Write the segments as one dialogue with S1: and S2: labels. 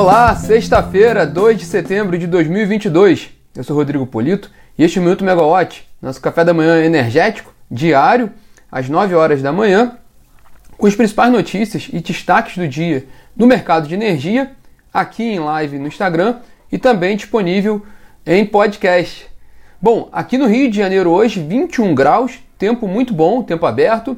S1: Olá, sexta-feira, 2 de setembro de 2022. Eu sou Rodrigo Polito e este é o Minuto Megawatt, nosso café da manhã energético, diário, às 9 horas da manhã, com as principais notícias e destaques do dia no mercado de energia, aqui em live no Instagram e também disponível em podcast. Bom, aqui no Rio de Janeiro hoje, 21 graus, tempo muito bom, tempo aberto,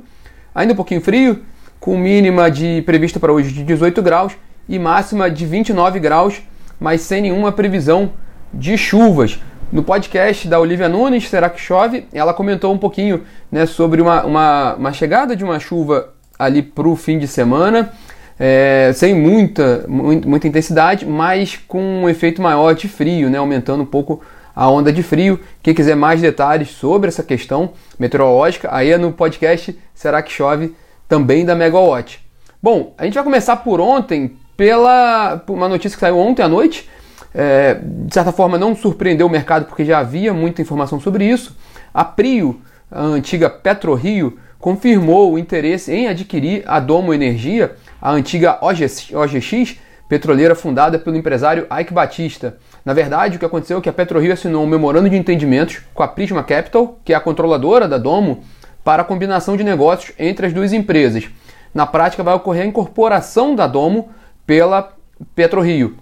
S1: ainda um pouquinho frio, com mínima de prevista para hoje de 18 graus e máxima de 29 graus, mas sem nenhuma previsão de chuvas. No podcast da Olivia Nunes, Será que Chove? Ela comentou um pouquinho né, sobre uma, uma, uma chegada de uma chuva ali para o fim de semana, é, sem muita, muita intensidade, mas com um efeito maior de frio, né, aumentando um pouco a onda de frio. Quem quiser mais detalhes sobre essa questão meteorológica, aí é no podcast Será que Chove? Também da Megawatt. Bom, a gente vai começar por ontem, pela uma notícia que saiu ontem à noite. É, de certa forma não surpreendeu o mercado porque já havia muita informação sobre isso. A Prio, a antiga PetroRio, confirmou o interesse em adquirir a Domo Energia, a antiga OGX, OGX petroleira fundada pelo empresário Ike Batista. Na verdade, o que aconteceu é que a PetroRio assinou um memorando de entendimentos com a Prisma Capital, que é a controladora da Domo, para a combinação de negócios entre as duas empresas. Na prática, vai ocorrer a incorporação da Domo pela PetroRio,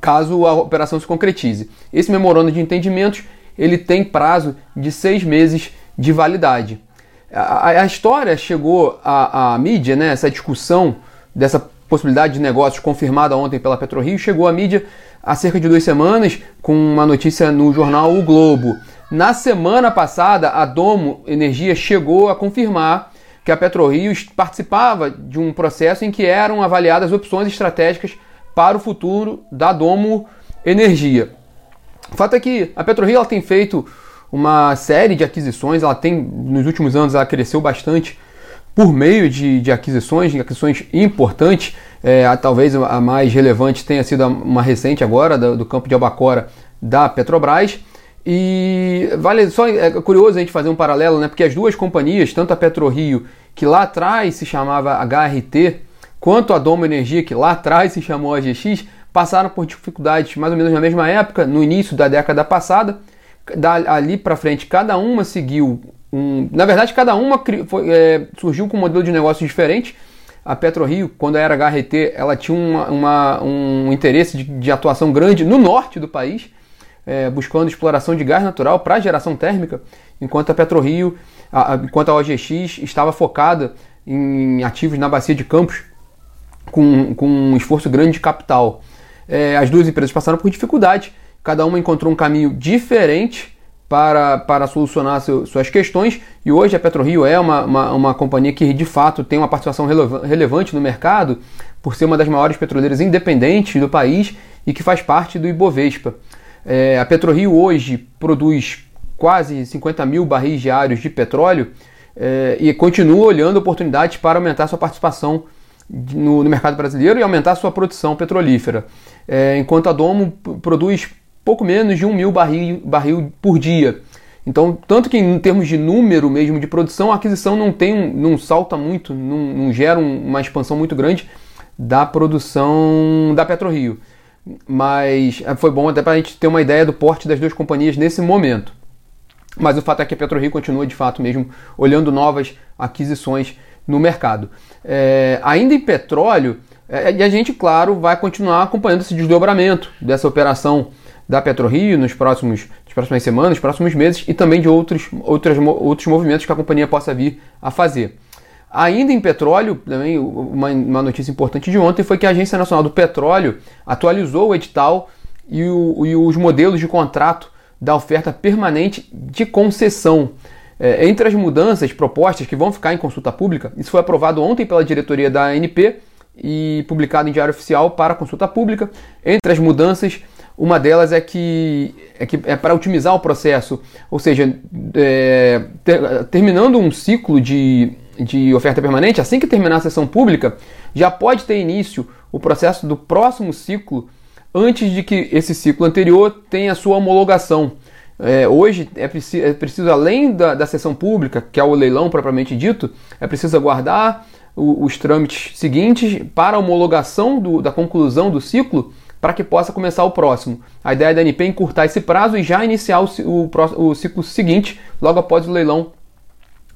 S1: caso a operação se concretize. Esse memorando de entendimentos ele tem prazo de seis meses de validade. A, a história chegou à, à mídia, né, essa discussão dessa possibilidade de negócios confirmada ontem pela PetroRio, chegou à mídia há cerca de duas semanas com uma notícia no jornal O Globo. Na semana passada, a Domo Energia chegou a confirmar que a PetroRio participava de um processo em que eram avaliadas opções estratégicas para o futuro da Domo Energia. O fato é que a PetroRio tem feito uma série de aquisições, ela tem nos últimos anos ela cresceu bastante por meio de, de aquisições, de aquisições importantes. É, a, talvez a mais relevante tenha sido uma recente agora, do, do campo de Albacora da Petrobras. E vale só é curioso a gente fazer um paralelo, né? Porque as duas companhias, tanto a PetroRio, que lá atrás se chamava HRT, quanto a Domo Energia, que lá atrás se chamou AGX, passaram por dificuldades mais ou menos na mesma época, no início da década passada. Da, ali para frente, cada uma seguiu um. Na verdade, cada uma foi, é, surgiu com um modelo de negócio diferente. A PetroRio, quando era HRT, ela tinha uma, uma, um interesse de, de, atuação grande no norte do país, é, buscando exploração de gás natural para geração térmica, enquanto a PetroRio, a, a, enquanto a OGX estava focada em ativos na bacia de Campos, com, com um esforço grande de capital. É, as duas empresas passaram por dificuldade, cada uma encontrou um caminho diferente para, para solucionar seu, suas questões. E hoje a PetroRio é uma, uma, uma, companhia que de fato tem uma participação relevante no mercado, por ser uma das maiores petroleiras independentes do país e que faz parte do Ibovespa. É, a PetroRio hoje produz quase 50 mil barris diários de petróleo é, e continua olhando oportunidades para aumentar sua participação no, no mercado brasileiro e aumentar sua produção petrolífera. É, enquanto a Domo produz pouco menos de um mil barril, barril por dia. Então, tanto que em termos de número mesmo de produção, a aquisição não tem, não salta muito, não, não gera uma expansão muito grande da produção da PetroRio. Mas é, foi bom até para a gente ter uma ideia do porte das duas companhias nesse momento. Mas o fato é que a PetroRio continua de fato mesmo olhando novas aquisições no mercado. É, ainda em petróleo, é, e a gente, claro, vai continuar acompanhando esse desdobramento dessa operação da PetroRio nos próximos, nas próximas semanas, nos próximos meses e também de outros, outros, outros movimentos que a companhia possa vir a fazer. Ainda em petróleo, também uma, uma notícia importante de ontem foi que a Agência Nacional do Petróleo atualizou o edital e, o, e os modelos de contrato da oferta permanente de concessão. É, entre as mudanças propostas que vão ficar em consulta pública, isso foi aprovado ontem pela diretoria da ANP e publicado em Diário Oficial para consulta pública. Entre as mudanças, uma delas é que é, que é para otimizar o processo, ou seja, é, ter, terminando um ciclo de, de oferta permanente, assim que terminar a sessão pública, já pode ter início o processo do próximo ciclo antes de que esse ciclo anterior tenha sua homologação. É, hoje é, preci é preciso, além da, da sessão pública, que é o leilão propriamente dito, é preciso aguardar os trâmites seguintes para a homologação do, da conclusão do ciclo para que possa começar o próximo. A ideia da ANP é encurtar esse prazo e já iniciar o, o, o ciclo seguinte, logo após o leilão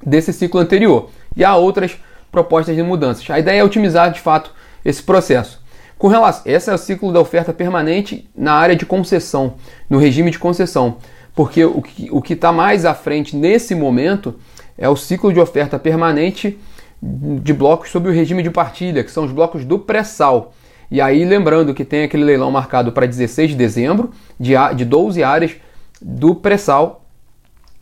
S1: desse ciclo anterior. E há outras propostas de mudanças. A ideia é otimizar de fato esse processo. Com relação, esse é o ciclo da oferta permanente na área de concessão, no regime de concessão, porque o que está mais à frente nesse momento é o ciclo de oferta permanente de blocos sob o regime de partilha, que são os blocos do pré-sal. E aí, lembrando que tem aquele leilão marcado para 16 de dezembro, de, de 12 áreas do pré-sal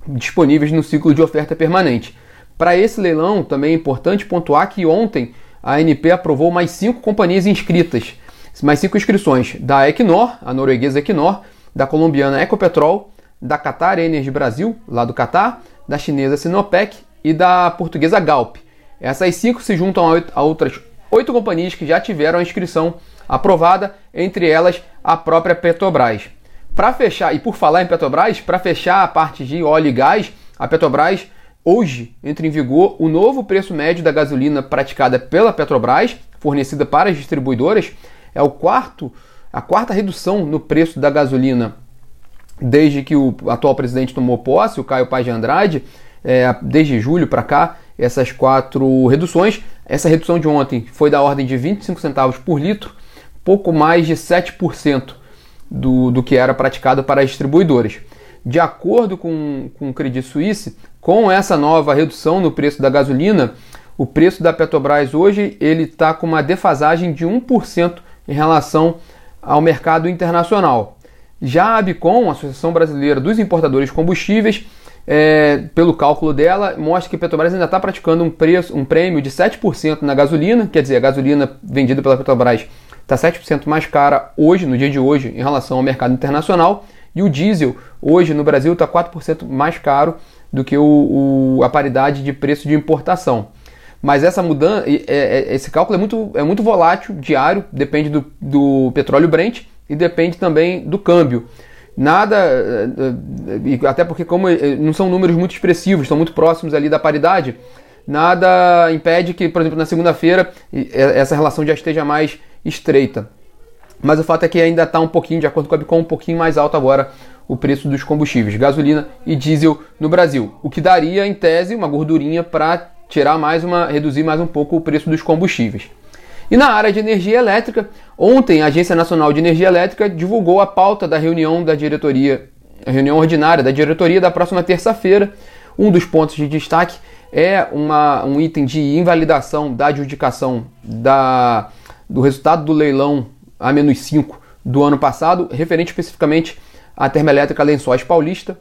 S1: disponíveis no ciclo de oferta permanente. Para esse leilão, também é importante pontuar que ontem a ANP aprovou mais cinco companhias inscritas, mais cinco inscrições da Equinor, a norueguesa Equinor, da colombiana Ecopetrol, da Qatar Energy Brasil, lá do Qatar, da chinesa Sinopec e da portuguesa Galp. Essas cinco se juntam a outras oito companhias que já tiveram a inscrição aprovada, entre elas a própria Petrobras. Para fechar, e por falar em Petrobras, para fechar a parte de óleo e gás, a Petrobras hoje entra em vigor o novo preço médio da gasolina praticada pela Petrobras, fornecida para as distribuidoras. É o quarto, a quarta redução no preço da gasolina desde que o atual presidente tomou posse, o Caio Paz de Andrade, é, desde julho para cá, essas quatro reduções. Essa redução de ontem foi da ordem de 25 centavos por litro, pouco mais de 7% do, do que era praticado para as distribuidoras. De acordo com, com o Credit Suisse, com essa nova redução no preço da gasolina, o preço da Petrobras hoje ele está com uma defasagem de 1% em relação ao mercado internacional. Já a Abicom, a Associação Brasileira dos Importadores de Combustíveis, é, pelo cálculo dela, mostra que a Petrobras ainda está praticando um preço, um prêmio de 7% na gasolina, quer dizer, a gasolina vendida pela Petrobras está 7% mais cara hoje, no dia de hoje, em relação ao mercado internacional, e o diesel hoje no Brasil está 4% mais caro do que o, o, a paridade de preço de importação. Mas essa mudança, é, é, esse cálculo é muito, é muito volátil, diário, depende do, do petróleo Brent e depende também do câmbio. Nada, eh, eh, até porque como eh, não são números muito expressivos, estão muito próximos ali da paridade, nada impede que, por exemplo, na segunda-feira essa relação já esteja mais estreita. Mas o fato é que ainda está um pouquinho, de acordo com a Bicom, um pouquinho mais alto agora o preço dos combustíveis, gasolina e diesel no Brasil, o que daria em tese uma gordurinha para tirar mais uma, reduzir mais um pouco o preço dos combustíveis. E na área de energia elétrica, ontem a Agência Nacional de Energia Elétrica divulgou a pauta da reunião da diretoria, a reunião ordinária da diretoria da próxima terça-feira. Um dos pontos de destaque é uma, um item de invalidação da adjudicação da, do resultado do leilão A-5 do ano passado, referente especificamente à termoelétrica Lençóis Paulista.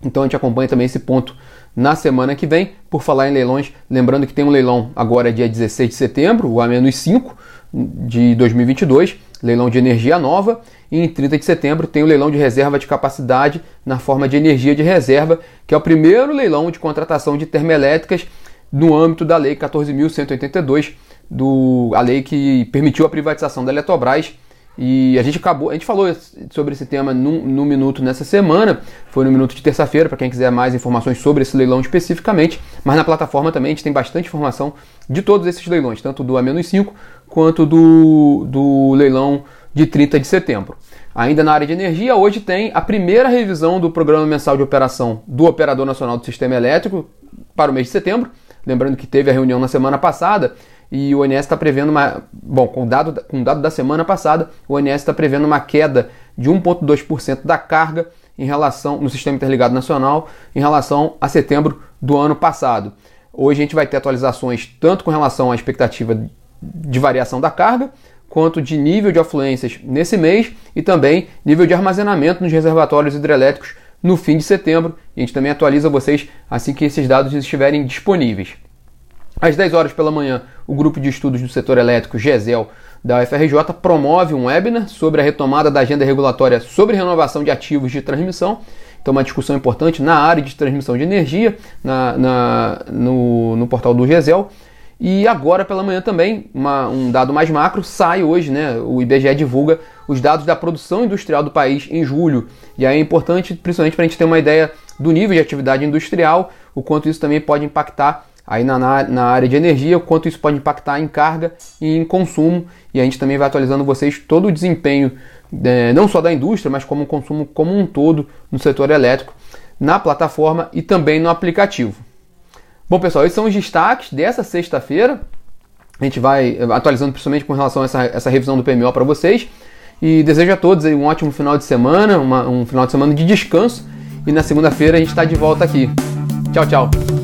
S1: Então a gente acompanha também esse ponto na semana que vem. Por falar em leilões, lembrando que tem um leilão agora dia 16 de setembro, o A-5 de 2022, leilão de energia nova, e em 30 de setembro tem o leilão de reserva de capacidade na forma de energia de reserva, que é o primeiro leilão de contratação de termoelétricas no âmbito da Lei 14.182, do, a lei que permitiu a privatização da Eletrobras e a gente acabou, a gente falou sobre esse tema no, no minuto nessa semana, foi no minuto de terça-feira, para quem quiser mais informações sobre esse leilão especificamente, mas na plataforma também a gente tem bastante informação de todos esses leilões, tanto do A-5 quanto do, do leilão de 30 de setembro. Ainda na área de energia, hoje tem a primeira revisão do Programa Mensal de Operação do Operador Nacional do Sistema Elétrico para o mês de setembro. Lembrando que teve a reunião na semana passada e o ONS está prevendo uma. Bom, com o dado, com dado da semana passada, o ONS está prevendo uma queda de 1,2% da carga em relação no Sistema Interligado Nacional em relação a setembro do ano passado. Hoje a gente vai ter atualizações tanto com relação à expectativa de variação da carga, quanto de nível de afluências nesse mês e também nível de armazenamento nos reservatórios hidrelétricos no fim de setembro. A gente também atualiza vocês assim que esses dados estiverem disponíveis. Às 10 horas pela manhã, o grupo de estudos do setor elétrico GESEL da UFRJ promove um webinar sobre a retomada da agenda regulatória sobre renovação de ativos de transmissão. Então, uma discussão importante na área de transmissão de energia na, na no, no, portal do GESEL. E agora pela manhã também, uma, um dado mais macro, sai hoje, né? O IBGE divulga os dados da produção industrial do país em julho. E aí é importante, principalmente para a gente ter uma ideia do nível de atividade industrial, o quanto isso também pode impactar aí na, na área de energia, quanto isso pode impactar em carga e em consumo. E a gente também vai atualizando vocês todo o desempenho, é, não só da indústria, mas como o consumo como um todo no setor elétrico, na plataforma e também no aplicativo. Bom, pessoal, esses são os destaques dessa sexta-feira. A gente vai atualizando principalmente com relação a essa, essa revisão do PMO para vocês. E desejo a todos um ótimo final de semana, uma, um final de semana de descanso. E na segunda-feira a gente está de volta aqui. Tchau, tchau.